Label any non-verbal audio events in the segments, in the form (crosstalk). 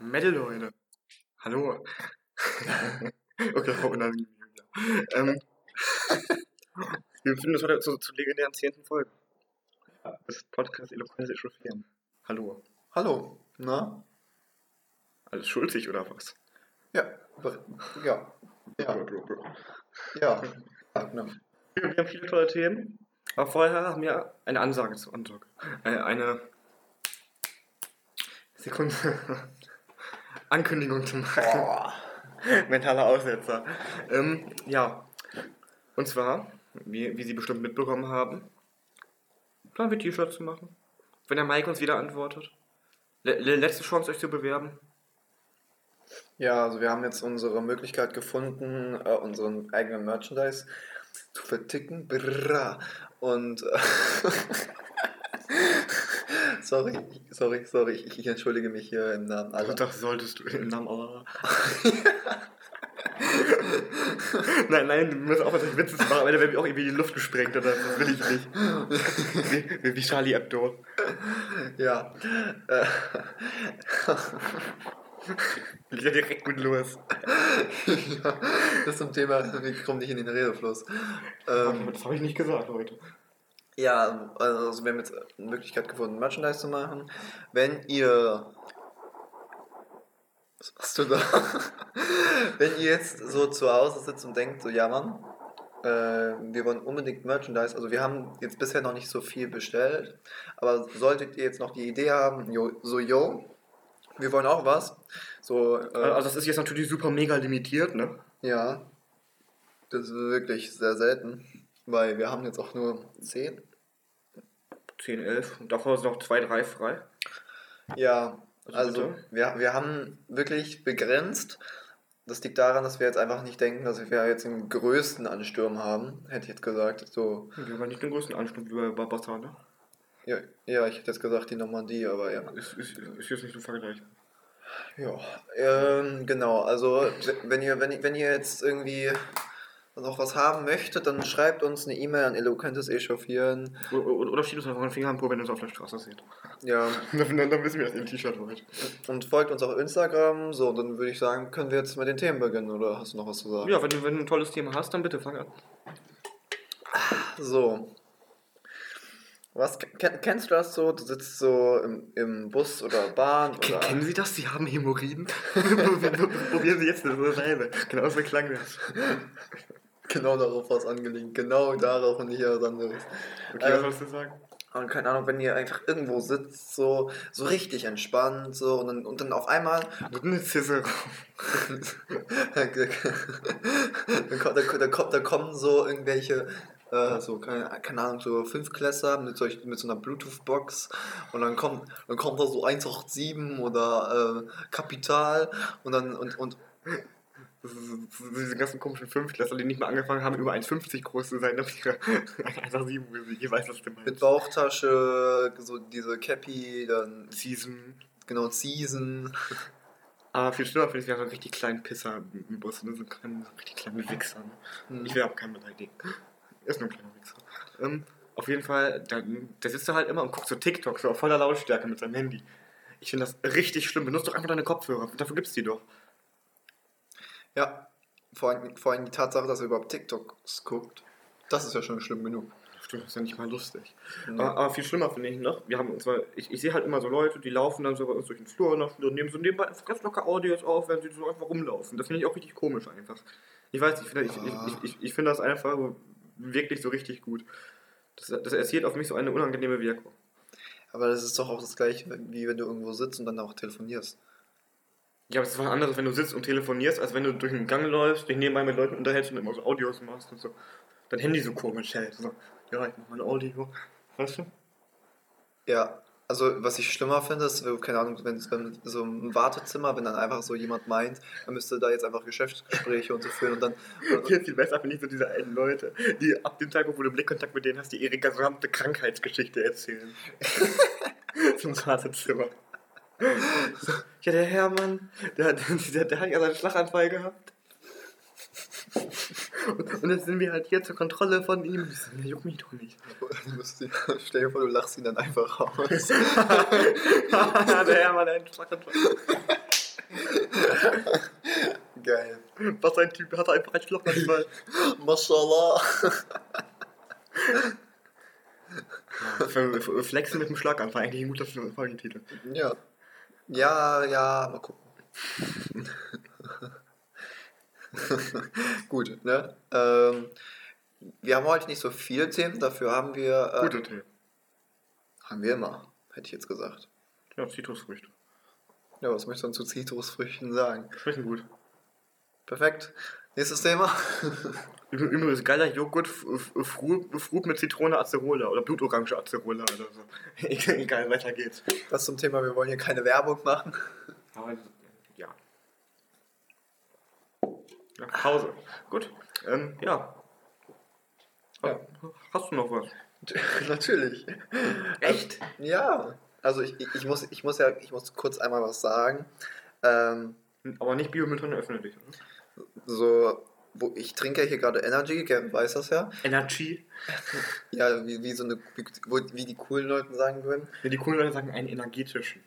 Metal, Leute. Hallo. (laughs) okay, Frau unangenehm. Ja. Ähm, (laughs) wir befinden uns heute zur, zur legendären zehnten Folge. Das Podcast Eloquenz echauffieren. Hallo. Hallo, na? Alles schulzig oder was? Ja, ber- ja, ja, ja. ja genau. Wir, haben viele tolle Themen, aber vorher haben wir eine Ansage zu Ansage. Äh, eine Sekunde. (laughs) Ankündigung zu machen. Boah. Mentaler Aussetzer. Ähm, ja. Und zwar, wie, wie Sie bestimmt mitbekommen haben, planen wir T-Shirts zu machen. Wenn der Mike uns wieder antwortet. Le le letzte Chance, euch zu bewerben. Ja, also wir haben jetzt unsere Möglichkeit gefunden, äh, unseren eigenen Merchandise zu verticken. Brrra. Und äh, (laughs) sorry, sorry, sorry, ich, ich entschuldige mich hier im Namen aller. Das solltest du im Namen aller. (laughs) nein, nein, du musst auch was Witze machen, aber da wäre mir auch irgendwie die Luft gesprengt oder das will ich nicht. (laughs) Wie, wie- Charlie Hebdo. Ja. Äh, Geht ja direkt gut los. (laughs) ja, das zum Thema, wir kommen nicht in den Redefluss. Ähm, Das habe ich nicht gesagt heute. Ja, also wir haben jetzt eine Möglichkeit gefunden, Merchandise zu machen. Wenn ihr. Was machst du da? (laughs) Wenn ihr jetzt so zu Hause sitzt und denkt, so, ja Mann, äh, wir wollen unbedingt Merchandise. Also wir haben jetzt bisher noch nicht so viel bestellt, aber solltet ihr jetzt noch die Idee haben, jo, so yo, wir wollen auch was. So, äh, Also das ist jetzt natürlich super mega limitiert, ne? ja, das ist wirklich sehr selten, weil wir haben jetzt auch nur 10. 10, 11. Und davor sind noch 2, 3 frei. Ja, Also also wir, wir haben wirklich begrenzt. Das liegt daran, dass wir jetzt einfach nicht denken, dass wir jetzt den größten Ansturm haben, hätte ich jetzt gesagt. So, Wir haben nicht den größten Ansturm wie bei Barbassa, ne? ja, ja ich hätte jetzt gesagt die Normandie, aber ja. Ist, ist, ist jetzt nicht so vergleichbar. Ja, ähm, genau, also wenn ihr, wenn, wenn ihr jetzt irgendwie noch was haben möchtet, dann schreibt uns eine E-Mail an eloquentes echauffieren. Oder, oder oder schiebt uns einfach einen Finger am Po, wenn ihr uns auf der Straße seht. Ja, (laughs) Dann, dann, wissen wir, dass ihr ein T-Shirt wollt. und folgt uns auf Instagram. So, dann würde ich sagen, können wir jetzt mit den Themen beginnen, oder hast du noch was zu sagen? Ja, wenn du, wenn du ein tolles Thema hast, dann bitte fang an. So. Was ken- kennst du das so? Du sitzt so im, im Bus oder Bahn Ken- oder Kennen Sie das? Sie haben Hämorrhoiden? (laughs) Probieren Sie jetzt dasselbe. Genau so klang das. (laughs) genau darauf was angelegt. Genau darauf und nicht was anderes. Okay, was Ähm, sollst du sagen? Und keine Ahnung, wenn ihr einfach irgendwo sitzt, so, so richtig entspannt, so und dann, und dann auf einmal (laughs) dann, kommt, da, da, kommt, da kommen so irgendwelche, äh, so, keine, keine Ahnung, so Fünfklässler mit, solch, mit so einer Bluetooth-Box und dann kommt, dann kommt da so 187 oder äh, Kapital und dann, und, und Das ist- Diese ganzen komischen Fünftklässler, die nicht mal angefangen haben, über 1,50 groß zu sein, damit ihre 1,7 Musik. Ihr weißt, was du mit meinst. Bauchtasche, so diese Cappy, dann, Season. genau, Season. Aber viel schlimmer finde ich, wir haben so einen richtig kleinen Pisser im Bus, ne? so einen richtig kleinen Wichser. Ne? Hm. Ich will aber keinen beleidigen. Er ist nur ein kleiner Wichser. Ähm, auf jeden Fall, der, der sitzt da halt immer und guckt so TikTok, so auf voller Lautstärke mit seinem Handy. Ich finde das richtig schlimm. Benutzt doch einfach deine Kopfhörer. Dafür gibt's die doch. Ja, vor allem, vor allem die Tatsache, dass er überhaupt TikToks guckt, das ist ja schon schlimm genug. Stimmt, das ist ja nicht mal lustig. Nee. Aber, aber viel schlimmer finde ich noch, wir haben uns mal, ich, ich sehe halt immer so Leute, die laufen dann so bei uns durch den Flur und und nehmen so nebenbei ganz locker Audios auf, wenn sie so einfach rumlaufen. Das finde ich auch richtig komisch einfach. Ich weiß, nicht, ich finde ich, ich, ich, ich, ich finde das einfach wirklich so richtig gut. Das, das erzielt auf mich so eine unangenehme Wirkung. Aber das ist doch auch das gleiche, wie wenn du irgendwo sitzt und dann auch telefonierst. Ja, aber es ist was anderes, wenn du sitzt und telefonierst, als wenn du durch den Gang läufst, dich nebenbei mit Leuten unterhältst und immer so Audios machst und so. Dein Handy so komisch hält. So, ja, ich mach mal ein Audio. Weißt du? Ja, also was ich schlimmer finde, ist, keine Ahnung, wenn wenn so im Wartezimmer, wenn dann einfach so jemand meint, er müsste da jetzt einfach Geschäftsgespräche und so führen und dann. (laughs) Viel, viel besser finde ich so diese alten Leute, die ab dem Tag, wo du Blickkontakt mit denen hast, die ihre gesamte Krankheitsgeschichte erzählen. (laughs) (laughs) Zum Wartezimmer. Ja, der Hermann, der, (laughs) der, der hat ja seinen Schlaganfall gehabt. Und, und jetzt sind wir halt hier zur Kontrolle von ihm. Der juckt mich doch nicht. Stell dir vor, du lachst ihn dann einfach aus. (laughs) der Hermann hat einen Schlaganfall. Was ein Typ, hat einfach ein Schlaganfall. Mashallah. Flexen mit dem Schlaganfall, eigentlich ein guter Folgentitel. Ja. Ja, ja, mal gucken. (laughs) Gut, ne? Ähm, wir haben heute nicht so viele Themen, dafür haben wir. Äh, Guter Tee. Haben wir immer, hätte ich jetzt gesagt. Ja, Zitrusfrüchte. Ja, was möchtest du denn zu Zitrusfrüchten sagen? Schmecken gut. Perfekt. Nächstes Thema. Übrigens geiler Joghurt, F- F- Fruit, Fruit mit Zitrone Acerola oder Blutorange Acerola oder so. (laughs) Egal, weiter geht's. Das zum Thema, wir wollen hier keine Werbung machen. Aber, ja. ja. Pause. Gut. Ähm, ja. Ja. Hast du noch was? (laughs) Natürlich. Echt? Ja. Also ich, ich, muss, ich muss ja, ich muss kurz einmal was sagen. Ähm, Aber nicht Biomüll drin öffentlich, oder? So, wo ich trinke hier gerade Energy, Gavin weiß das ja. Energy. Ja, wie, wie so eine, wie, wie die coolen Leute sagen würden. Ja, die coolen Leute sagen einen energetischen.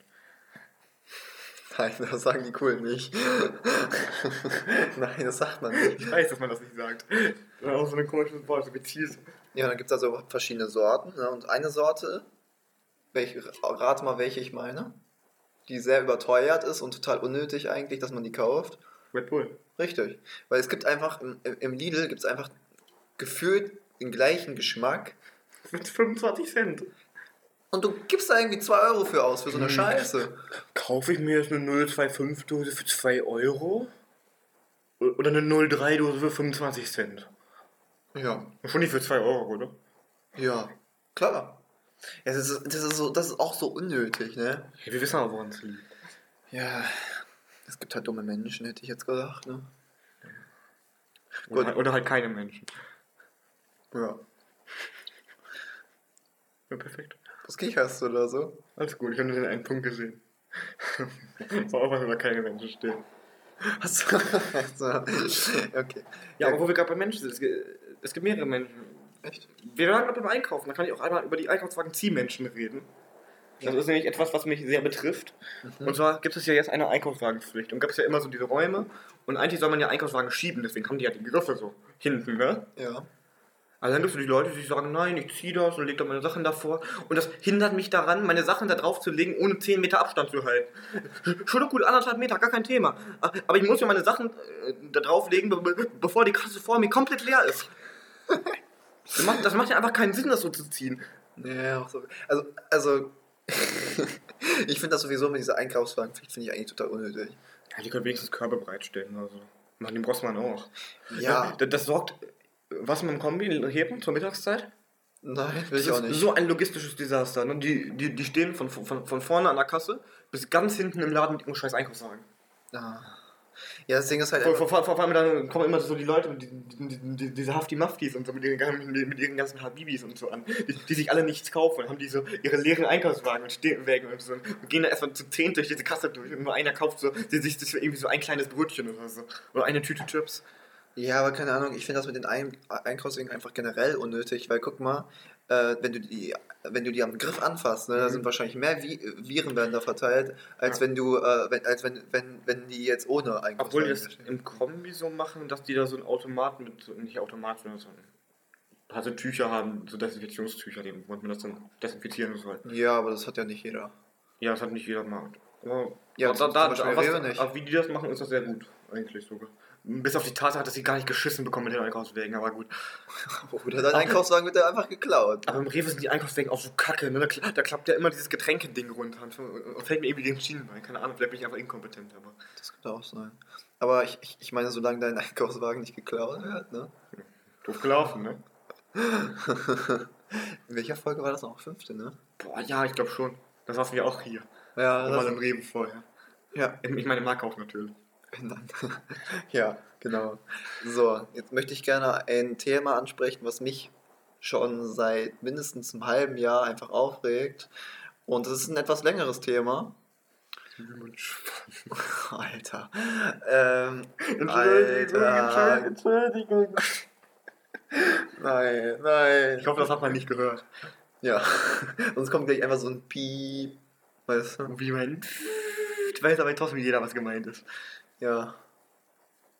Nein, das sagen die coolen nicht. (laughs) Nein, das sagt man nicht. Ich weiß, dass man das nicht sagt. Ist auch so ein komisches Wort, so gezielt. Ja, dann gibt es also verschiedene Sorten. Ne? Und eine Sorte, welche, rate mal, welche ich meine, die sehr überteuert ist und total unnötig eigentlich, dass man die kauft. Red Bull. Richtig. Weil es gibt einfach, im, im Lidl gibt es einfach gefühlt den gleichen Geschmack. Mit 25 Cent. Und du gibst da irgendwie 2 Euro für aus, für so eine Hm. Scheiße. Kaufe ich mir jetzt eine 025-Dose für 2 Euro? Oder eine 03-Dose für 25 Cent? Ja. Schon nicht für 2 Euro, oder? Ja. Klar. Ja, das, ist, das, ist so, das ist auch so unnötig, ne? Ja, wir wissen aber, woran es liegt. Ja. Es gibt halt dumme Menschen, hätte ich jetzt gesagt, ne? Oder, Gut. halt- oder halt keine Menschen. Ja. Ja, perfekt. Was kicherst du da so? Alles gut, ich habe nur den einen Punkt gesehen. (laughs) War auch was über keine Menschen steht. Achso. (laughs) okay. Ja, aber wo wir gerade bei Menschen sind, es gibt, es gibt mehrere Menschen. Echt? Wir waren gerade beim Einkaufen, da kann ich auch einmal über die Einkaufswagen-Ziehmenschen reden. Das ist nämlich etwas, was mich sehr betrifft. Und zwar gibt es ja jetzt eine Einkaufswagenpflicht. Und gab es ja immer so diese Räume. Und eigentlich soll man ja Einkaufswagen schieben, deswegen haben die ja die Griffe so hinten, ne? Ja. Also dann gibt es die Leute, die sagen, nein, ich ziehe das und leg da meine Sachen davor. Und das hindert mich daran, meine Sachen da drauf zu legen, ohne 10 Meter Abstand zu halten. Schon gut, anderthalb Meter, gar kein Thema. Aber ich muss ja meine Sachen äh, da drauflegen, be be bevor die Kasse vor mir komplett leer ist. (laughs) Das macht, das macht ja einfach keinen Sinn, das so zu ziehen. Ja, auch so. Also, also (laughs) ich finde das sowieso mit dieser Einkaufswagenpflicht finde ich eigentlich total unnötig. Ja, die können wenigstens Körbe bereitstellen oder so. Machen den Rossmann auch. Ja. Das, das sorgt, was mit dem Kombi heben zur Mittagszeit? Nein, will Das ich auch ist nicht. so ein logistisches Desaster. Ne? Die, die, die stehen von, von, von vorne an der Kasse bis ganz hinten im Laden mit ihrem scheiß Einkaufswagen. Ah. Ja, das Ding ist halt. Vor, vor, vor, vor allem dann kommen immer so die Leute, die, die, die, die, diese Hafti-Maftis und so mit ihren, ganzen- mit ihren ganzen Habibis und so an, die, die sich alle nichts kaufen und haben die so ihre leeren Einkaufswagen und stehen Wägen und so und gehen da erstmal zu zehn durch diese Kasse durch und nur einer kauft so, sich sich irgendwie so ein kleines Brötchen oder so. Oder eine Tüte Chips. Ja, aber keine Ahnung, ich finde das mit den Ein Einkaufswegen einfach generell unnötig, weil guck mal, äh, wenn, du die, wenn du die am Griff anfasst, ne, da Mhm. sind wahrscheinlich mehr Vi Viren werden da verteilt, als Ja. wenn du, äh, wenn, als wenn, wenn, wenn die jetzt ohne Obwohl Einkaufswagen die das im Kombi so machen, dass die da so einen Automaten mit, so- nicht Automaten, sondern so ein, also Tücher haben, so Desinfektionstücher, die- womit man das dann desinfizieren soll. Ja, aber das hat ja nicht jeder. Ja, das hat nicht jeder Markt. Aber Ja, zum Beispiel was, aber wie die das machen, ist das sehr gut, eigentlich sogar. Bis auf die Tatsache, dass sie gar nicht geschissen bekommen mit den Einkaufswegen, aber gut. (laughs) Oder dein Einkaufswagen wird ja einfach geklaut. Aber im Rewe sind die Einkaufswegen auch so kacke, ne? Da, da klappt ja immer dieses Getränkeding runter und fällt mir irgendwie den Schienenbein. Keine Ahnung, vielleicht bin ich einfach inkompetent, aber. Das könnte auch sein. Aber ich, ich, ich meine, solange dein Einkaufswagen nicht geklaut wird, ne? Doof gelaufen, ne? (laughs) In welcher Folge war das noch? Fünfte, ne? Boah, ja, ich glaube schon. Das saßen wir auch hier. Ja, Mal im Rewe vorher. ja. Ich meine, im Markauf natürlich. (laughs) Ja, genau. So, jetzt möchte ich gerne ein Thema ansprechen, was mich schon seit mindestens einem halben Jahr einfach aufregt. Und es ist ein etwas längeres Thema. (laughs) Alter. Ähm, Alter. Entschuldigung. (laughs) Nein, nein. Ich hoffe, das hat man nicht gehört. Ja. Sonst kommt gleich einfach so ein Piep. Weißt du? Wie mein. Ich weiß aber trotzdem jeder, was gemeint ist. Ja.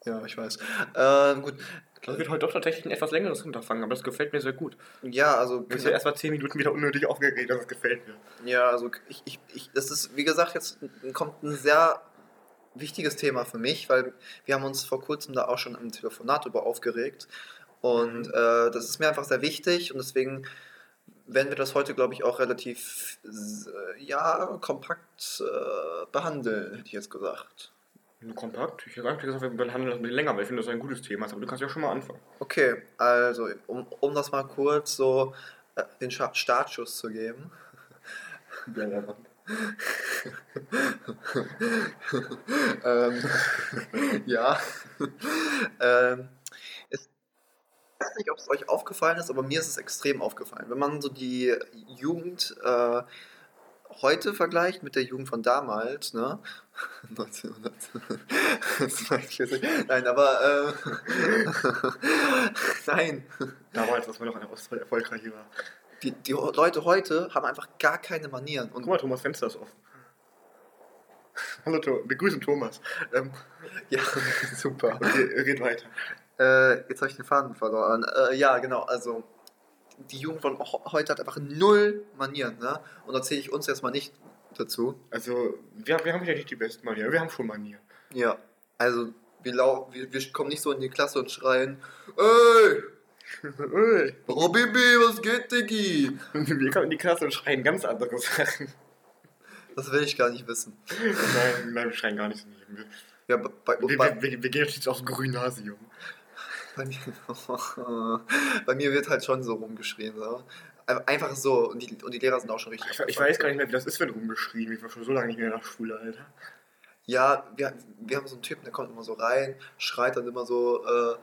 Ja, ich weiß. Ähm, gut. Das wird heute doch tatsächlich ein etwas längeres Unterfangen, aber das gefällt mir sehr gut. Ja, also. Wir sind erst mal 10 Minuten wieder unnötig aufgeregt, das gefällt mir. Ja, also ich, ich, ich, das ist, wie gesagt, jetzt kommt ein sehr wichtiges Thema für mich, weil wir haben uns vor kurzem da auch schon im Telefonat über aufgeregt. Und äh, das ist mir einfach sehr wichtig und deswegen werden wir das heute, glaube ich, auch relativ äh, ja, kompakt äh, behandeln, hätte ich jetzt gesagt. Kompakt? Ich hätte eigentlich gesagt, wir behandeln das ein bisschen länger, weil ich finde, das ist ein gutes Thema. Aber du kannst ja schon mal anfangen. Okay, also um, um das mal kurz so äh, den Startschuss zu geben. (laughs) ähm, (laughs) ja. (laughs) ähm, es, ich weiß nicht, ob es euch aufgefallen ist, aber mir ist es extrem aufgefallen. Wenn man so die Jugend äh, heute vergleicht mit der Jugend von damals, ne? (laughs) 1942. (laughs) Nein, aber äh, (laughs) nein. Damals, als man noch eine Ostfrau erfolgreich war. Die, die Leute heute haben einfach gar keine Manieren. Und Guck mal, Thomas Fenster ist offen. Hallo. Wir grüßen Thomas. Ähm, ja, super. okay, red weiter. Äh, jetzt habe ich den Faden verloren. Äh, ja, genau, also die Jugend von heute hat einfach null Manieren, ne? Und da zähle ich uns jetzt mal nicht dazu. Also, wir, wir haben ja nicht die besten Manieren, wir haben schon Manieren. Ja, also wir, lau wir, wir kommen nicht so in die Klasse und schreien, ey, (laughs) Ey. Robibi, was geht, Diggi? (laughs) wir kommen in die Klasse und schreien ganz andere Sachen. Das will ich gar nicht wissen. Nein, nein, wir schreien gar nicht so. Wir, Ja, bei, bei, wir, bei, wir, wir gehen jetzt aufs Gymnasium. (laughs) bei, mir, bei mir wird halt schon so rumgeschrien. So. Einfach so. Und die, und die Lehrer sind auch schon richtig. Ich, ich weiß gar nicht mehr, wie das ist, wenn rumgeschrien. Ich war schon so lange nicht mehr nach Schule, Alter. Ja, wir, wir haben so einen Typen, der kommt immer so rein, schreit dann immer so. Äh,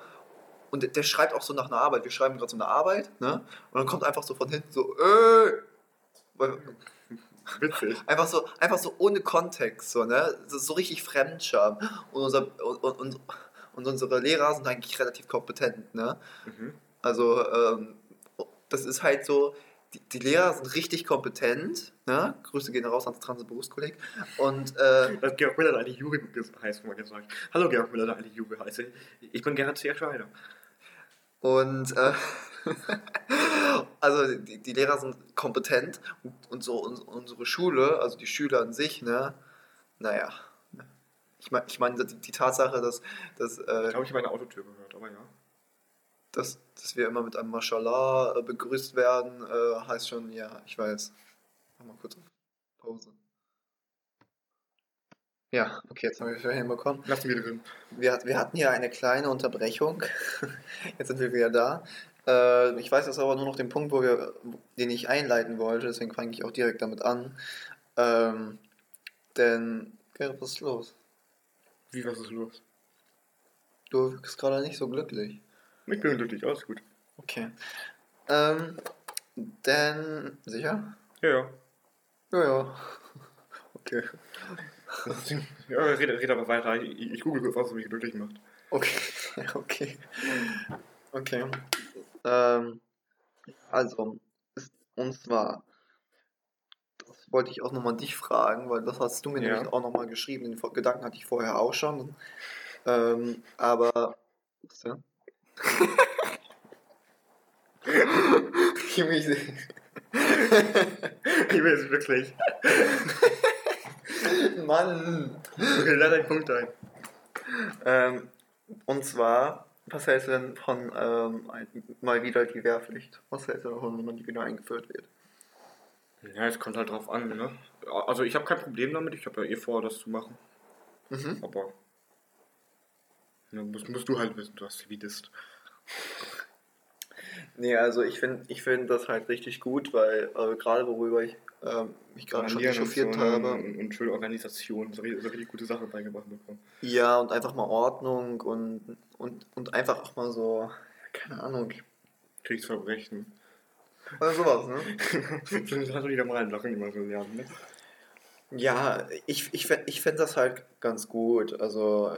und der, der schreibt auch so nach einer Arbeit. Wir schreiben gerade so eine Arbeit, ne? Und dann kommt einfach so von hinten so! Weil- (laughs) Witzig. Einfach so, einfach so ohne Kontext, so, ne? Ist so richtig Fremdscham. Und, unser, und, und, und unsere Lehrer sind eigentlich relativ kompetent, ne? Mhm. Also, ähm, das ist halt so, die, die Lehrer sind richtig kompetent, ne? Grüße gehen raus ans Transberufskolleg. Und, äh, (laughs) Das Georg Müller, der Juri heißt, mal gesagt. Hallo Georg Müller, der Juri heißt. Ich bin Gerhard C. Scheider. Und äh, (laughs) also die, die Lehrer sind kompetent und, und so uns, unsere Schule, also die Schüler an sich, ne, naja. Ich meine, ich mein, die, die Tatsache, dass, dass, Ich äh, glaube, ich habe eine Autotür gehört, aber ja. dass, dass wir immer mit einem Mashallah äh, begrüßt werden, äh, heißt schon, ja, ich weiß. Mach mal kurz auf Pause. Ja, okay, jetzt haben wir wieder hinbekommen. Lass mich drin. Wir, wir hatten hier eine kleine Unterbrechung. (laughs) Jetzt sind wir wieder da. Äh, ich weiß jetzt aber nur noch den Punkt, wo wir, den ich einleiten wollte, deswegen fange ich auch direkt damit an. Ähm, denn, Gerrit, was ist los? Wie, was ist los? Du wirkst gerade nicht so glücklich. Ich bin glücklich, alles gut. Okay. Ähm, denn, sicher? Ja, ja. Ja, ja. Okay. Ja, red, red aber weiter. Ich, ich google kurz, was mich glücklich macht. Okay, (laughs) okay. Okay. Ähm, also, und zwar, wollte ich auch nochmal dich fragen, weil das hast du mir Ja. nämlich auch nochmal geschrieben. Den Gedanken hatte ich vorher auch schon. Ähm, aber, was denn? Ich will es wirklich. Mann! Okay, lade einen Punkt ein. Ähm, und zwar, was hältst du denn von ähm, mal wieder die Wehrpflicht? Was hältst du davon, wenn man die wieder eingeführt wird? Ja, es kommt halt drauf an, ne? Also ich habe kein Problem damit, ich habe ja eh vor, das zu machen. Mhm. Aber. Ja, musst, musst du halt wissen, du hast Zivilist. Nee, also ich finde ich find das halt richtig gut, weil äh, gerade worüber ich ähm, mich gerade schon echauffiert ne? habe. Und, und schöne Organisation, so, so richtig gute Sachen beigebracht bekommen. Ja, und einfach mal Ordnung und, und, und einfach auch mal so, keine Ahnung, Kriegsverbrechen. Oder sowas, ne? das hast du wieder mal reinlachen, immer so lernen, ne? Ja, ich, ich, ich fände das halt ganz gut. Also,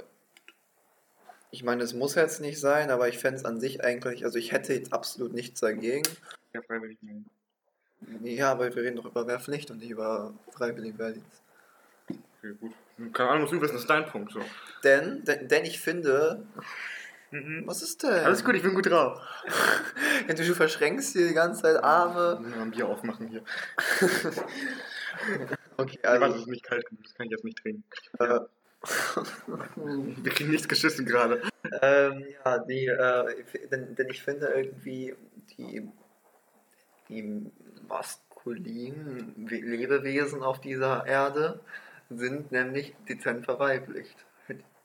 ich meine, es muss jetzt nicht sein, aber ich fände es an sich eigentlich, also ich hätte jetzt absolut nichts dagegen. Ja, freiwillig nein. Ja, aber wir reden doch über Wehrpflicht und nicht über Freiwilligen Wehrdienst. Okay, gut. Keine Ahnung, was du wissen, das ist dein Punkt. So. Denn, denn, denn ich finde. Mhm. Was ist denn? Alles gut, ich bin gut drauf. (laughs) Ja, du verschränkst hier die ganze Zeit Arme. Wir ein Bier aufmachen hier. (laughs) Okay, Also, also. es ist nicht kalt genug, das kann ich jetzt nicht trinken. Äh, (laughs) Wir kriegen nichts geschissen gerade. ähm, ja, die, äh, denn, denn ich finde irgendwie die, die maskulinen We- Lebewesen auf dieser Erde sind nämlich dezent verweiblicht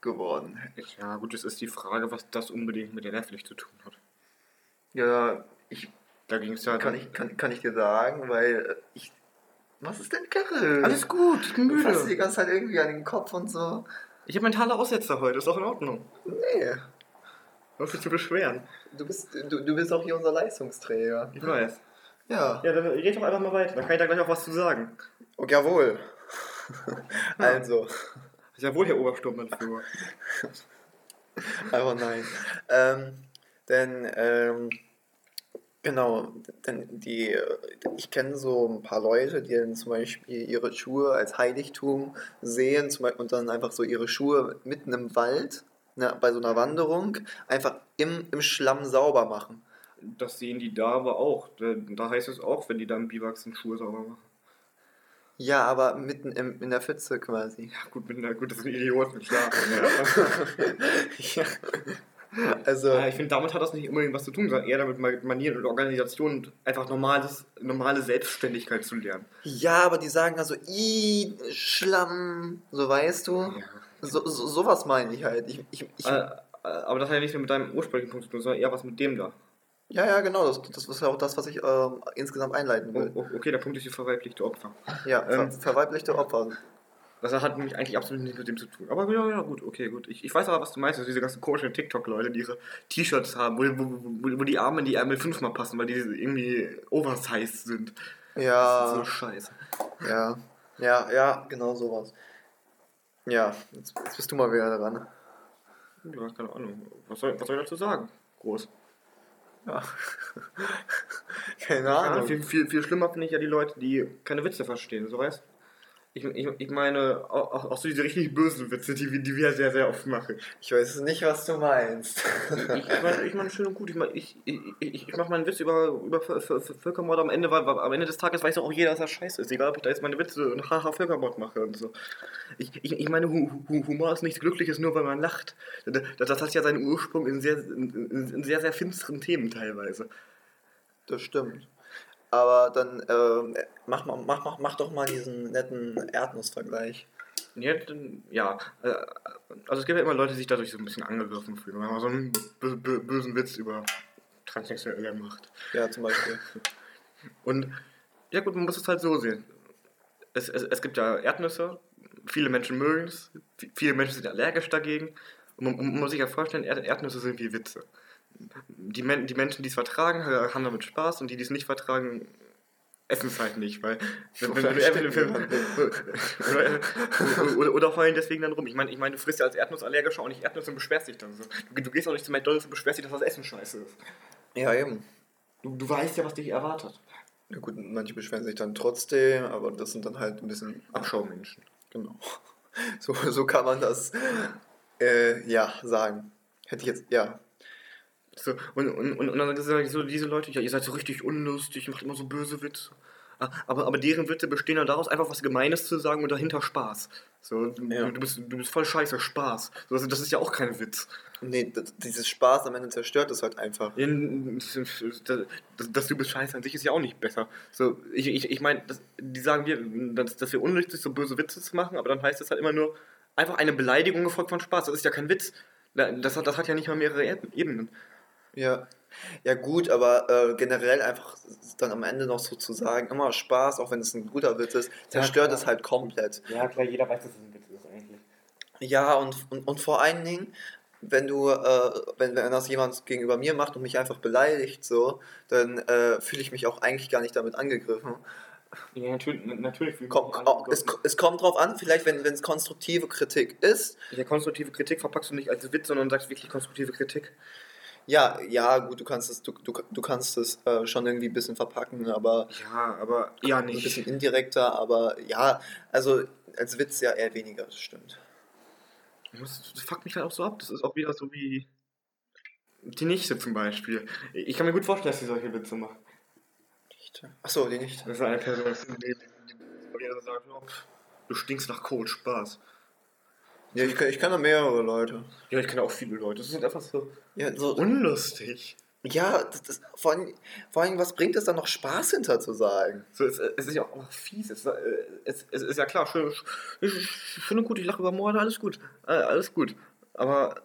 geworden. Ja, gut, es ist die Frage, was das unbedingt mit der Wehrpflicht zu tun hat. Ja, ich Da ging es ja. kann ich, kann, kann ich dir sagen, weil ich. Was ist denn Karre? Alles gut, ich bin Du fasst die müde. ganze Zeit irgendwie an den Kopf und so. Ich habe mentale Aussetzer heute, ist auch in Ordnung. Nee. Was ist zu beschweren? Du bist, du, du bist auch hier unser Leistungsträger. Ich weiß. Ja. Ja, dann red doch einfach mal weiter. Dann kann ich da gleich auch was zu sagen. Oh, jawohl. also, Ist ja wohl Herr Obersturmbannführer. (laughs) aber nein. Ähm, denn, ähm, genau, denn die, ich kenne so ein paar Leute, die dann zum Beispiel ihre Schuhe als Heiligtum sehen zum Beispiel, und dann einfach so ihre Schuhe mitten im Wald, ne, bei so einer Wanderung, einfach im, im Schlamm sauber machen. Das sehen die da aber auch. Da, da heißt es auch, wenn die dann Biwaks und Schuhe sauber machen. Ja, aber mitten im, in der Pfütze quasi. Ja, gut, mit einer, gut das sind Idioten, klar. (laughs) ja. Also, ja, ich finde, damit hat das nicht unbedingt was zu tun, sondern eher damit Ma- Manieren und Organisationen und einfach normales, normale Selbstständigkeit zu lernen. ja, aber die sagen also, i Schlamm, so weißt du. Ja. So, so, sowas meine ich halt. Ich, ich, ich, Äh, äh, aber das hat ja nichts mehr mit deinem ursprünglichen Punkt zu tun, sondern eher was mit dem da. Ja, ja, genau. Das, das ist ja auch das, was ich ähm, insgesamt einleiten Oh, will. oh, okay, der Punkt ist die verweiblichte Opfer. Ja, ver Ähm, verweiblichte Opfer. Das hat nämlich eigentlich absolut nichts mit dem zu tun. Aber ja, ja, gut, okay, gut. Ich, ich weiß aber, was du meinst. Also diese ganzen komischen TikTok-Leute, die ihre T-Shirts haben, wo, wo, wo, wo die Arme in die Ärmel fünfmal passen, weil die irgendwie oversized sind. Das ist so Ja, scheiße. ja, ja, ja, genau sowas. Ja, jetzt, jetzt bist du mal wieder dran. Ja, keine Ahnung. Was soll, was soll ich dazu sagen? Groß. Ja. Keine Ja, Ahnung. viel, viel, viel schlimmer finde ich ja die Leute, die keine Witze verstehen, so weißt ich, ich, ich meine, auch, auch so diese richtig bösen Witze, die, wir- die wir sehr, sehr oft machen. Ich weiß nicht, was du meinst. Ich, ich meine, ich mein, schön und gut. Ich, mein, ich, ich, ich, ich mache meinen Witz über, über Völ- Völ- Völ- Völkermord am Ende, weil, weil am Ende des Tages weiß doch auch jeder, dass das scheiße ist. Egal, ob ich da jetzt meine Witze und haha Völkermord mache und so. Ich, ich, ich meine, Hu- Hu- Humor ist nichts Glückliches, nur weil man lacht. Das, das hat ja seinen Ursprung in sehr, in, in sehr, sehr finsteren Themen teilweise. Das stimmt. Aber dann ähm, mach, mal- mach, mach, mach doch mal diesen netten Erdnussvergleich. Ja, dann- ja, äh, also es gibt ja immer Leute, die sich dadurch so ein bisschen angegriffen fühlen, wenn man so einen bö bö bösen Witz über Transsexuelle macht. Ja, zum Beispiel. Und ja gut, man muss es halt so sehen. Es, es, es gibt ja Erdnüsse, viele Menschen mögen es, vi- viele Menschen sind allergisch dagegen. Und man, man muss sich ja vorstellen, Erd Erdnüsse sind wie Witze. Die, Men die Menschen, die es vertragen, ha- haben damit Spaß und die, die es nicht vertragen, essen es halt nicht, weil (laughs) wenn, wenn, wenn, wenn, wenn, oder, oder heulen deswegen dann rum. Ich meine, ich mein, du frisst ja als Erdnussallergischer auch nicht Erdnüsse und beschwerst dich dann so. Du, du gehst auch nicht zu McDonalds und beschwerst dich, dass das Essen scheiße ist. Ja, eben. Du, du weißt ja, was dich erwartet. Ja, gut, manche beschweren sich dann trotzdem, aber das sind dann halt ein bisschen Abschaumenschen. Genau. (laughs) So, so kann man das äh, ja sagen. Hätte ich jetzt, ja. So, und, und, und, und dann sagen so diese Leute, ja, ihr seid so richtig unlustig, macht immer so böse Witze. Ah, Aber, aber deren Witze bestehen dann daraus, einfach was Gemeines zu sagen und dahinter Spaß. So, du, Ja. du, bist, du bist voll scheiße, Spaß. So, das, das ist ja auch kein Witz. Nee, das, dieses Spaß am Ende zerstört es halt einfach. Ja, Das, das, dass du bist scheiße an sich ist ja auch nicht besser. So, ich ich, ich meine, die sagen wir, dass, dass wir unlustig sind, so böse Witze zu machen, aber dann heißt das halt immer nur einfach eine Beleidigung gefolgt von Spaß. Das ist ja kein Witz. Das hat, das hat ja nicht mal mehrere Ebenen. Ja. Ja gut, aber äh, generell einfach dann am Ende noch so zu sagen, immer Spaß, auch wenn es ein guter Witz ist, zerstört klar. es halt komplett. Ja, klar, jeder weiß, dass es ein Witz ist eigentlich. Ja, und, und, und vor allen Dingen, wenn du, äh, wenn, wenn das jemand gegenüber mir macht und mich einfach beleidigt, so, dann äh, fühle ich mich auch eigentlich gar nicht damit angegriffen. Ja, natürlich. natürlich Komm, es, es kommt drauf an, vielleicht wenn es konstruktive Kritik ist. Ja, konstruktive Kritik verpackst du nicht als Witz, sondern sagst wirklich konstruktive Kritik. Ja, ja, gut, du kannst es, du, du, du kannst es äh, schon irgendwie ein bisschen verpacken, aber Ja, aber ein nicht. bisschen indirekter, aber ja, also als Witz ja eher weniger, das stimmt. Das, fuckt mich halt auch so ab. Das ist auch wieder so wie die Nichte zum Beispiel. Ich kann mir gut vorstellen, dass sie solche Witze macht. Achso, die nicht. Das ist eine Person, die, die, die jeder sagt, oh, du stinkst nach Kohl, Spaß. Ja, ich, ich kenne mehrere Leute. Ja, ich kenne auch viele Leute. Das ist einfach so Ja, so, unlustig. ja das, das, vor, allem, vor allem, was bringt es dann noch Spaß hinter zu sagen? So, es, es ist ja auch fies. Es, äh, es, es ist ja klar, schön, schön, und gut, ich lache über Morde, alles gut. Äh, Alles gut. Aber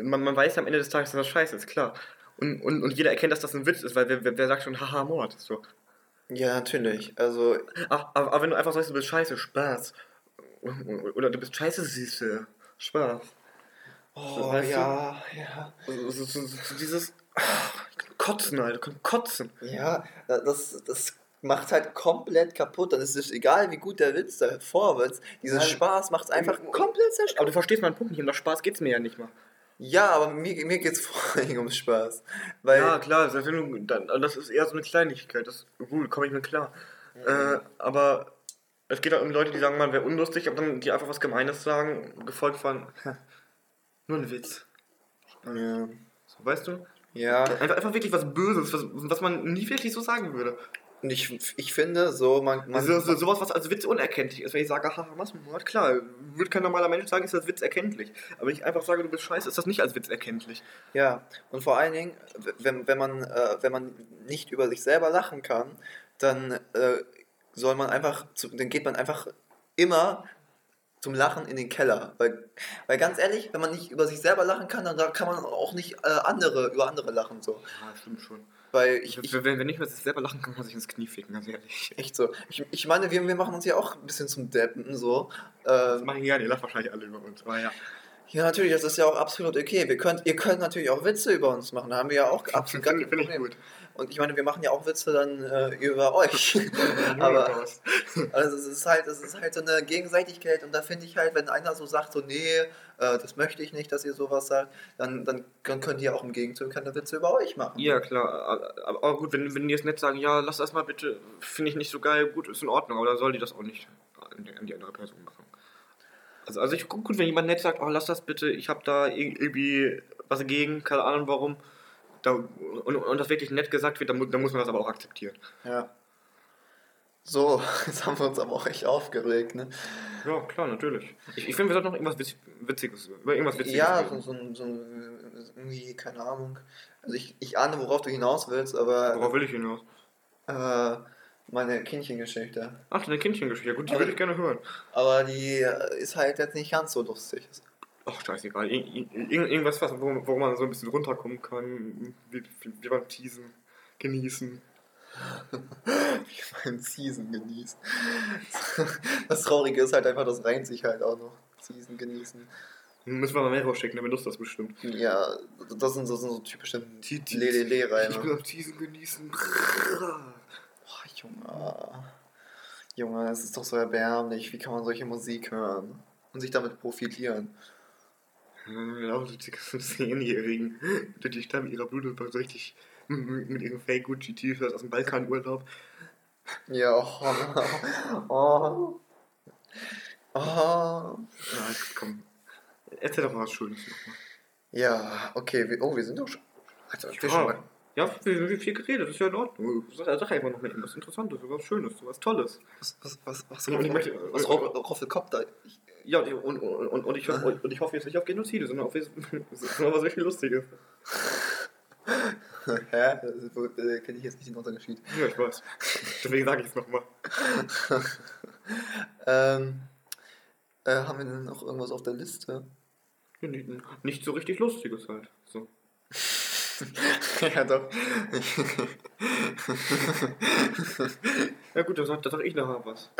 man, man weiß ja am Ende des Tages, dass das scheiße ist, klar. Und, und, und jeder erkennt, dass das ein Witz ist, weil wer, wer, wer sagt schon, haha, Mord. So. Ja, natürlich. Also, Ach, aber, aber wenn du einfach sagst, du bist scheiße, Spaß. Oder du bist scheiße, Süße. Spaß. oh, weißt du? ja, ja. So, so, so, dieses ach, Kotzen, Alter, kann kotzen. Ja, das, das macht halt komplett kaputt. Dann ist es egal, wie gut der Witz da vorwärts. Dieser Ja. Spaß macht es einfach Und- komplett zerstört. Aber du verstehst meinen Punkt nicht, um das Spaß geht's mir ja nicht mal. Ja, aber mir, mir geht es (laughs) vor allem ums Spaß. Weil, ja, klar, das ist, eher so eine Kleinigkeit. Das gut, komme ich mir klar. Äh, aber es geht auch um Leute, die sagen, man wäre unlustig, aber dann die einfach was Gemeines sagen, gefolgt von nur ein Witz. ja. So, weißt du? ja, Einfach, einfach wirklich was Böses, was, was man nie wirklich so sagen würde. und ich, ich finde so, man, man so, so, sowas, was als Witz unerkenntlich ist. Wenn ich sage, haha, was Mord, klar, würde kein normaler Mensch sagen, ist das Witz erkenntlich. Aber wenn ich einfach sage, du bist scheiße, ist das nicht als Witz erkenntlich. Ja, und vor allen Dingen, wenn, wenn, man, äh, wenn man nicht über sich selber lachen kann, dann äh, soll man einfach, zu, dann geht man einfach immer zum Lachen in den Keller. Weil, weil ganz ehrlich, wenn man nicht über sich selber lachen kann, dann da kann man auch nicht äh, andere über andere lachen. So. Ja, stimmt schon. Weil ich, ich wenn, wenn ich mir das selber lachen kann, kann man sich ins Knie ficken, ganz ehrlich. echt so. Ich, ich meine, wir, wir machen uns ja auch ein bisschen zum Deppen. So. Das Ähm, machen gerne, ihr lacht wahrscheinlich alle über uns. Aber ja. ja, natürlich, das ist ja auch absolut okay. Wir könnt, ihr könnt natürlich auch Witze über uns machen. Da haben wir ja auch (laughs) absolut gar kein Finde ich Problem. gut. Und ich meine, wir machen ja auch Witze dann äh, über euch. (laughs) (laughs) Aber (laughs) also es ist halt, es ist halt so eine Gegenseitigkeit und da finde ich halt, wenn einer so sagt, so nee, äh, das möchte ich nicht, dass ihr sowas sagt, dann, dann, dann könnt ihr auch im Gegenzug keine Witze über euch machen. Ja, klar. Aber, aber gut, wenn, wenn die jetzt nicht sagen, ja, lass das mal bitte, finde ich nicht so geil, gut, ist in Ordnung, aber dann soll die das auch nicht an die, an die andere Person machen. Also, also ich gut, wenn jemand nett sagt, oh, lass das bitte, ich habe da ir- irgendwie was dagegen, keine Ahnung warum, da, und, und das wirklich nett gesagt wird, dann, dann muss man das aber auch akzeptieren. Ja. So, (laughs) jetzt haben wir uns aber auch echt aufgeregt, ne? Ja, klar, natürlich. Ich, ich finde, wir sollten noch irgendwas Witz, Witziges, über irgendwas Witziges Ja, reden. so, so, so irgendwie, keine Ahnung. Also ich, ich ahne, worauf du hinaus willst, aber Worauf will ich hinaus? äh, meine Kindchengeschichte. Ach, deine Kindchengeschichte, gut, die würde ich gerne hören. Aber die äh, ist halt jetzt nicht ganz so lustig. Ach, scheißegal. Ir ir irgend- irgendwas, was, wo, wo man so ein bisschen runterkommen kann, wie, wie, (laughs) wie beim Teasen, genießen. beim Season genießen. Das Traurige ist halt einfach, das reimt sich halt auch noch. Season genießen. Müssen wir mal mehr rausschicken, dann benutzt das bestimmt. Ja, das sind so, sind so typische die- Ich Lelele-Reime. will am Teasen genießen. Boah, Junge. Junge, es ist doch so erbärmlich. Wie kann man solche Musik hören? Und sich damit profitieren? Ja, die ganzen Zehnjährigen, die die stammen ihrer Blut so richtig mit ihren Fake Gucci T-Shirts aus dem Balkanurlaub. Ja, oh. oh. Oh. Ja, komm. Erzähl doch mal was Schönes nochmal. Ja, okay. wir- Oh, wir sind doch schon. Also, wir Ja, schon ja wir haben viel geredet, das ist ja in Ordnung. Sag, sag einfach noch mal irgendwas Interessantes, was Schönes, was Tolles. was, was, was, was, Und ich möchte- was, Roff- Roffelkopter? Ich- Ja, und, und, und, und, ich, und, und ich hoffe jetzt nicht auf Genozide, sondern auf (laughs) sondern was richtig Lustiges. (laughs) Hä? Das äh, kenne ich jetzt nicht den Unterschied. Ja, ich weiß. Deswegen sage ich es nochmal. (laughs) Ähm, äh, haben wir denn noch irgendwas auf der Liste? Nicht, nicht so richtig Lustiges halt. So. (laughs) ja, doch. Ja gut, da sag, da sag ich nachher was.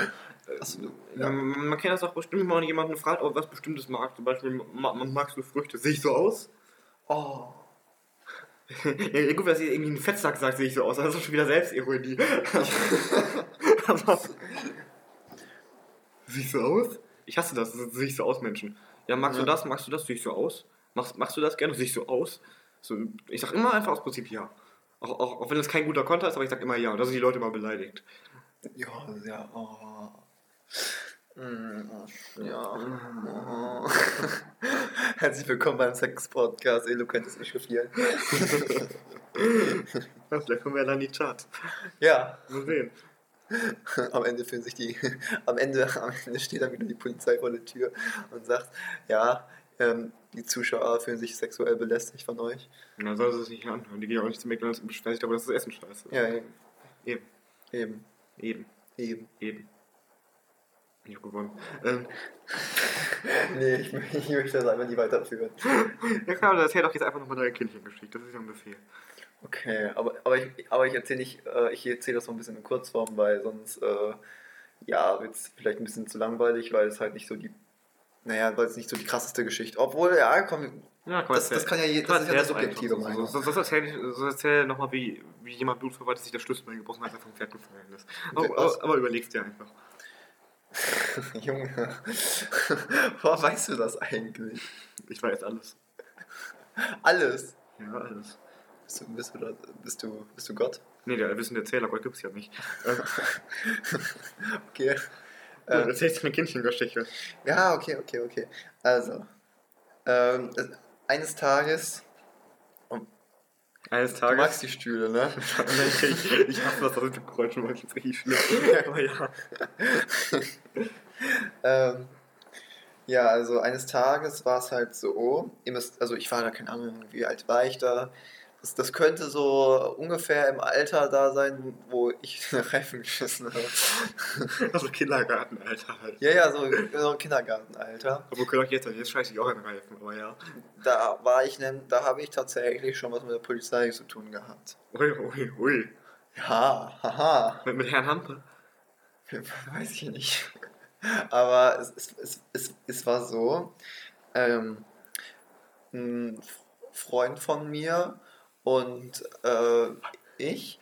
Achso, Ja. ja. Man, man kennt das auch bestimmt, wenn man jemanden fragt, ob was Bestimmtes mag. Zum Beispiel, ma, ma- magst du Früchte? Sehe ich so aus? Oh. (laughs) ja, gut, dass ihr irgendwie einen Fettsack sagt, sehe ich so aus. Das ist schon wieder Selbstironie. (laughs) Aber. Siehst du aus? Ich hasse das, ich so aus, Menschen. Ja, magst Ja. du das? Magst du das? Sehe ich so aus? Machst, machst du das gerne? Sehe ich so aus? So, ich sag immer einfach aus Prinzip ja. Auch, auch, auch wenn es kein guter Konter ist, aber ich sag immer ja. Und da sind die Leute immer beleidigt. Ja, ja, oh. Mm, Ja. Oh. (laughs) Herzlich willkommen beim Sex-Podcast. Eloquentes Echauffieren. (laughs) Vielleicht kommen wir dann in die Charts. Ja, Mal sehen. am Ende fühlen sich die, am Ende, am Ende steht dann wieder die Polizei vor der Tür und sagt, ja, ähm, die Zuschauer fühlen sich sexuell belästigt von euch. Dann soll sie es nicht anhören. Die gehen auch nicht zu McDonalds und beschweren sich darüber, dass das Essen scheiße ist. Ja, eben, Eben, eben, eben, eben. eben. Ich hab gewonnen. Ähm, (laughs) Nee, ich, ich möchte das einfach nie weiterführen. ja klar, dann erzähl doch jetzt einfach nochmal deine Kindchengeschichte. Das ist ja ein Befehl. Okay, aber, aber ich, aber ich erzähle nicht, äh, ich erzähle das so ein bisschen in Kurzform, weil sonst, äh, ja, wird es vielleicht ein bisschen zu langweilig, weil es halt nicht so die, naja, weil es nicht so die krasseste Geschichte, obwohl, ja, komm, Ja, komm, das, das kann ja, je, das ist ja eine subjektive so, Meinung. so, so, so erzähl, so erzähl nochmal, wie, wie jemand blutverwandelt sich der Schlüsselbein gebrochen hat, als er vom Pferd gefallen ist. Aber, aber, aber überlegst dir einfach. (laughs) Junge, (laughs) woher weißt du das eigentlich? Ich weiß alles. Alles. Ja, alles. Bist du, bist du, da, bist du, bist du Gott? Nee, der wissende Erzähler, Gott gibt's ja nicht. (laughs) Ähm, Okay. Ja, Ähm, erzählst du eine Kindchengeschichte? ja, okay, okay, okay. Also, ähm, äh, eines Tages, Eines du Tages. magst die Stühle, ne? (laughs) ich, ich hasse das, das mit dem Geräuschen, weil ich jetzt richtig schlimm. Aber ja. (laughs) Ähm, ja, also eines Tages war es halt so, ihr müsst, also ich war da, keine Ahnung, wie alt war ich da. Das, könnte so ungefähr im Alter da sein, wo ich (laughs) den Reifen geschissen habe. (laughs) Also Kindergarten, Alter halt. Ja, ja, so, so Kindergartenalter. Obwohl können auch jetzt, jetzt scheiße ich auch an Reifen, aber ja. Da war ich, da habe ich tatsächlich schon was mit der Polizei zu tun gehabt. Ui, ui, ui. Ja, haha. Mit, mit Herrn Hampe. (laughs) Weiß ich nicht. Aber es, es, es, es, es war so, ähm, ein Freund von mir und äh, ich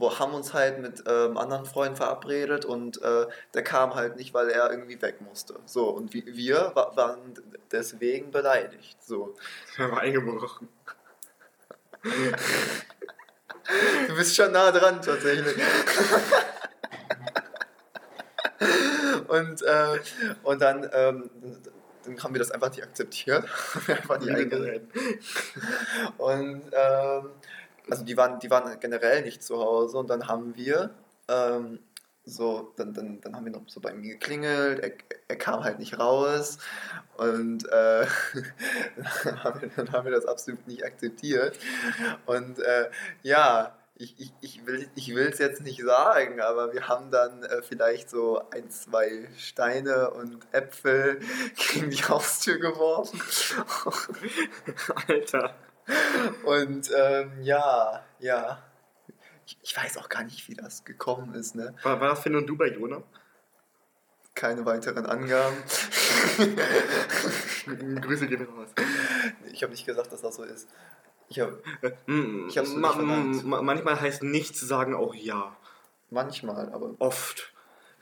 wo haben uns halt mit ähm, anderen Freunden verabredet und äh, der kam halt nicht, weil er irgendwie weg musste. So, und wir wa waren deswegen beleidigt. So. (laughs) Er war eingebrochen. Du bist schon nah dran tatsächlich. (laughs) und, äh, und dann, ähm, dann haben wir das einfach nicht akzeptiert. (laughs) einfach nicht eingeredet. Und ähm, also die waren, die waren generell nicht zu Hause und dann haben wir ähm, so, dann, dann, dann haben wir noch so bei mir geklingelt, er, er kam halt nicht raus und äh, (laughs) dann, haben wir, dann haben wir das absolut nicht akzeptiert. Und äh, ja, ich, ich, ich will ich es jetzt nicht sagen, aber wir haben dann äh, vielleicht so ein, zwei Steine und Äpfel (laughs) gegen die Haustür geworfen. (laughs) Alter. Und ähm, ja, ja. Ich, ich weiß auch gar nicht, wie das gekommen ist, ne? War, war das Finn und du bei Jona? Keine weiteren Angaben. (laughs) Grüße gehen raus. Ich habe nicht gesagt, dass das so ist. Ich habe Mm, Ich hab's ma- nicht ma- manchmal heißt nichts sagen auch ja. manchmal, aber Oft.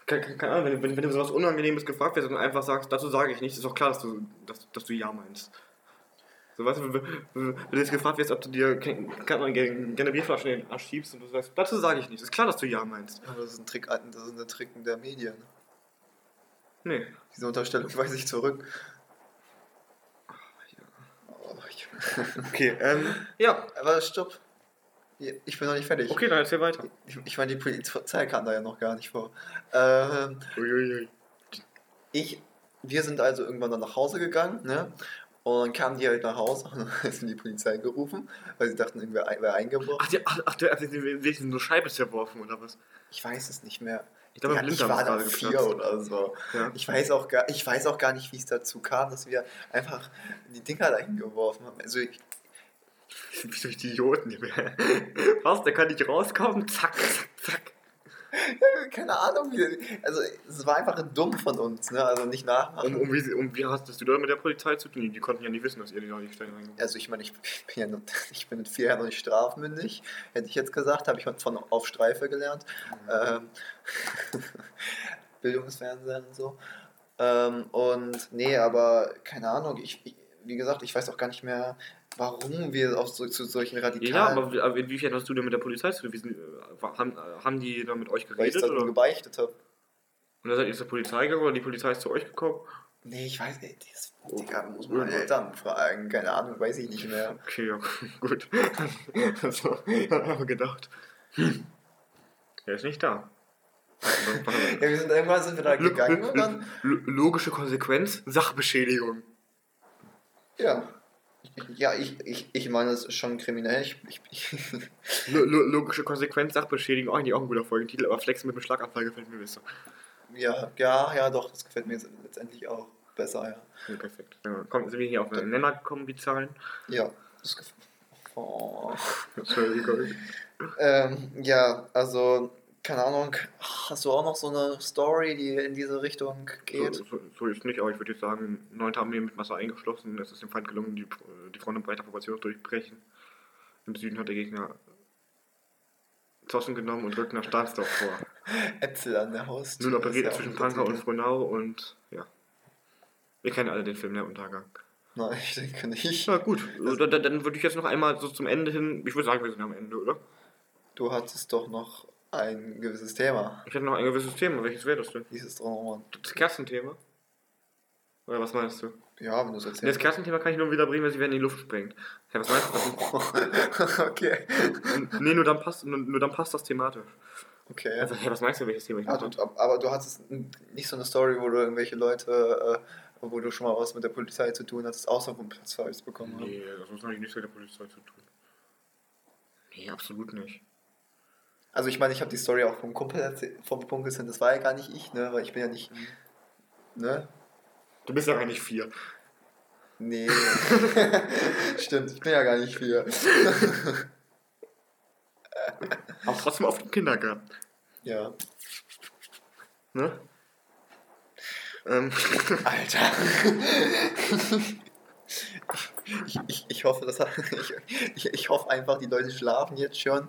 Keine, keine Ahnung, wenn, wenn, wenn du sowas Unangenehmes gefragt wirst und einfach sagst, dazu sage ich nichts, ist doch klar, dass du, dass, dass du ja meinst. So, weißt du, wenn, du jetzt gefragt wirst, ob du dir gerne Bierflaschen in den Arsch schiebst und du sagst, dazu sage ich nichts, ist klar, dass du ja meinst. aber das ist ein Trick, das ist ein Trick der Medien. Nee. Diese Unterstellung weise ich zurück. Oh, ich, (laughs) Okay, ähm, ja. aber stopp. Ich bin noch nicht fertig. Okay, dann erzähl weiter. Ich, ich meine, die Polizei kam da ja noch gar nicht vor. Ähm, Uiuiui. ich, wir sind also irgendwann dann nach Hause gegangen, ne? Und dann kamen die halt nach Hause und (laughs) dann sind die Polizei gerufen, weil sie dachten, irgendwer wäre eingebrochen. Ach, die, ach, ach, der hat sich eine Scheibe zerworfen, oder was? Ich weiß es nicht mehr. Ich glaube, ja, im ich war da vier geplatzt. oder so. Ja. Ich weiß, auch gar, ich weiß auch gar nicht, wie es dazu kam, dass wir einfach die Dinger dahin geworfen haben. Also ich, Wie durch die Idioten. Was? (laughs) Der kann nicht rauskommen? Zack, zack, zack. (laughs) keine Ahnung, wie, also es war einfach dumm von uns, ne? Also nicht nachmachen. Um, um, wie, um wie hast du da mit der Polizei zu tun? Die, konnten ja nicht wissen, dass ihr die da nicht reingeworfen Also ich meine, ich bin, ja noch, (laughs) ich bin mit vier Jahren noch nicht strafmündig, hätte ich jetzt gesagt, habe ich von auf Streife gelernt. Ähm, (laughs) Bildungsfernsehen und so. Ähm, und nee, aber keine Ahnung, ich, ich, wie gesagt, ich weiß auch gar nicht mehr, warum wir auf so, zu solchen radikalen... Ja, aber, aber inwiefern hast du denn mit der Polizei zu tun? Haben, haben die da mit euch weil ich geredet? das Oder? gebeichtet habe. Und dann seid ihr zur Polizei gegangen oder die Polizei ist zu euch gekommen? Nee, ich weiß nicht. Das, Digga, muss man meine Eltern fragen. Keine Ahnung, weiß ich nicht mehr. Okay, ja, (laughs) gut. also, ich hab einfach gedacht, hm, er ist nicht da. (laughs) Ja, wir sind irgendwann sind wir da gegangen und dann... L- Logische Konsequenz, Sachbeschädigung. Ja. Ja, ich, ich, ich meine, es ist schon kriminell. Ich, ich, ich, (laughs) Lo- lo- Logische Konsequenz, Sachbeschädigung, eigentlich auch ein guter Folgentitel, aber Flexen mit dem Schlaganfall gefällt mir besser. ja, ja, ja, doch, das gefällt mir jetzt letztendlich auch besser, ja. Ja, perfekt. Ja, komm, sind wir hier auf einen Nenner gekommen, die Zahlen? Ja, das gefällt (laughs) oh. Entschuldigung. ähm, Ja, also, keine Ahnung, hast du auch noch so eine Story, die in diese Richtung geht? So, so, so ist nicht, aber ich würde jetzt sagen, neunte Armee mit Wasser eingeschlossen. Es ist dem Feind gelungen, die, die Front und breite Formation durchbrechen. Im Süden hat der Gegner Zossen genommen und rückt nach Stahnsdorf vor. (laughs) Äpfel an der Haustür. Nun operiert ja er zwischen Pankow und. Frohnau und ja. Wir kennen alle den Film Der Untergang. Nein, (laughs) ich denke nicht. Na gut, dann, dann- dann würde ich jetzt noch einmal so zum Ende hin. Ich würde sagen, wir sind am Ende, oder? Du hattest doch noch ein gewisses Thema. Ich hätte noch ein gewisses Thema. Welches wäre das denn? Dieses nochmal. Das Kerzenthema? Oder was meinst du? Ja, wenn du es Das erzählst. Kerzenthema kann ich nur wieder bringen, wenn sie werden in die Luft sprengt. Hä, was meinst du? (laughs) okay. nee, nur dann passt, nur, nur dann passt das thematisch. Okay. Also, hey, was meinst du, welches Thema ich Ah, du, aber du hattest nicht so eine Story, wo du irgendwelche Leute, äh, wo du schon mal was mit der Polizei zu tun hattest, außer vom Platzverweis bekommen haben. Nee, das muss eigentlich nichts mit der Polizei zu tun. Nee, absolut nicht. Also ich meine, ich habe die Story auch vom Kumpel erzählt, vom Kumpel, das war ja gar nicht ich, ne, weil ich bin ja nicht, ne? Du bist ja eigentlich vier. Nee. (laughs) Stimmt, ich bin ja gar nicht vier. (laughs) Aber trotzdem auf dem Kindergarten. Ja. Ne? Ähm, Alter. (laughs) Ich, ich, ich hoffe, das hat, ich, ich, ich hoffe einfach, die Leute schlafen jetzt schon.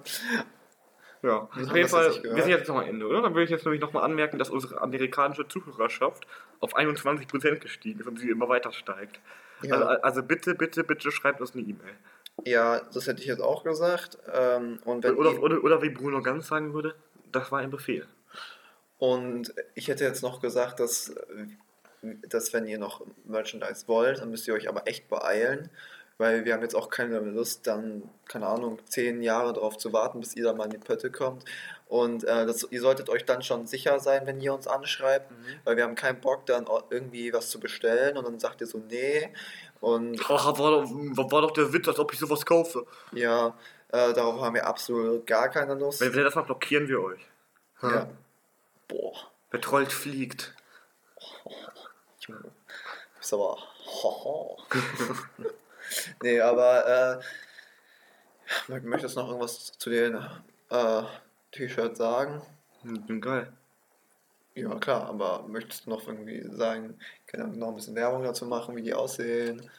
Ja, auf jeden Fall, wir sind jetzt noch am Ende, oder? Dann würde ich jetzt nämlich nochmal anmerken, dass unsere amerikanische Zuhörerschaft auf 21% gestiegen ist und sie immer weiter steigt. Ja. Also, also bitte, bitte, bitte schreibt uns eine E-Mail. Ja, das hätte ich jetzt auch gesagt. Ähm, und, wenn Oder, oder, oder wie Bruno Ganz sagen würde, das war ein Befehl. und ich hätte jetzt noch gesagt, dass, dass wenn ihr noch Merchandise wollt, dann müsst ihr euch aber echt beeilen, weil wir haben jetzt auch keine Lust, dann, keine Ahnung, zehn Jahre darauf zu warten, bis ihr dann mal in die Pötte kommt. Und äh, das, ihr solltet euch dann schon sicher sein, wenn ihr uns anschreibt, weil wir haben keinen Bock, dann irgendwie was zu bestellen und dann sagt ihr so, nee. Und (laughs) Ach, war doch, war doch der Witz, als ob ich sowas kaufe. ja, äh, darauf haben wir absolut gar keine Lust. Wenn, ihr das macht, blockieren wir euch. Ja. Boah. Wer trollt, fliegt. Junge. Ist aber. Hoho. Nee, aber äh, mö- möchtest du noch irgendwas zu den äh, T-Shirts sagen? Hm, geil. Ja, klar, aber möchtest du noch irgendwie sagen, Ahnung, noch ein bisschen Werbung dazu machen, wie die aussehen?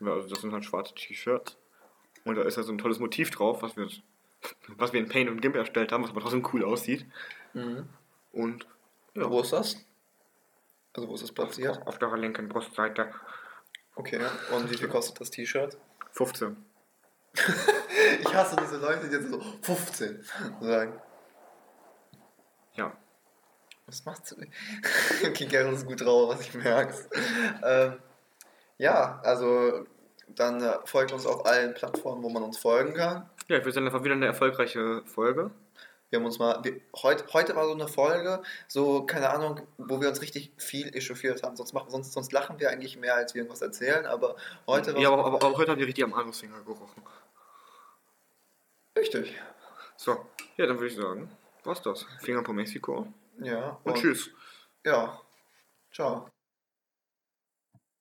Ja, also das sind halt schwarze T-Shirts. Und da ist ja so ein tolles Motiv drauf, was wir, (laughs) was wir in Paint und GIMP erstellt haben, was aber trotzdem cool aussieht. Mhm. Und ja, Wo ist das? Also, wo ist das platziert? auf der linken Brustseite Okay, und wie viel kostet das T-Shirt? 15. (laughs) Ich hasse diese Leute, die jetzt so 15 sagen. Ja. Was macht sie? (laughs) okay, Gerrit ist gut drauf, was ich merke. ähm, ja, also dann äh, folgt uns auf allen Plattformen, wo man uns folgen kann. Ja, wir sind einfach wieder eine erfolgreiche Folge. Wir haben uns mal, wir, heut, heute war so eine Folge, so, keine Ahnung, wo wir uns richtig viel echauffiert haben. Sonst, machen, sonst, sonst lachen wir eigentlich mehr, als wir irgendwas erzählen, aber heute Ja, aber, aber, aber heute haben wir richtig am Anusfinger gerochen. richtig. So, ja, dann würde ich sagen, war's das. Finger po Mexiko. Ja, Und tschüss. Ja, ciao.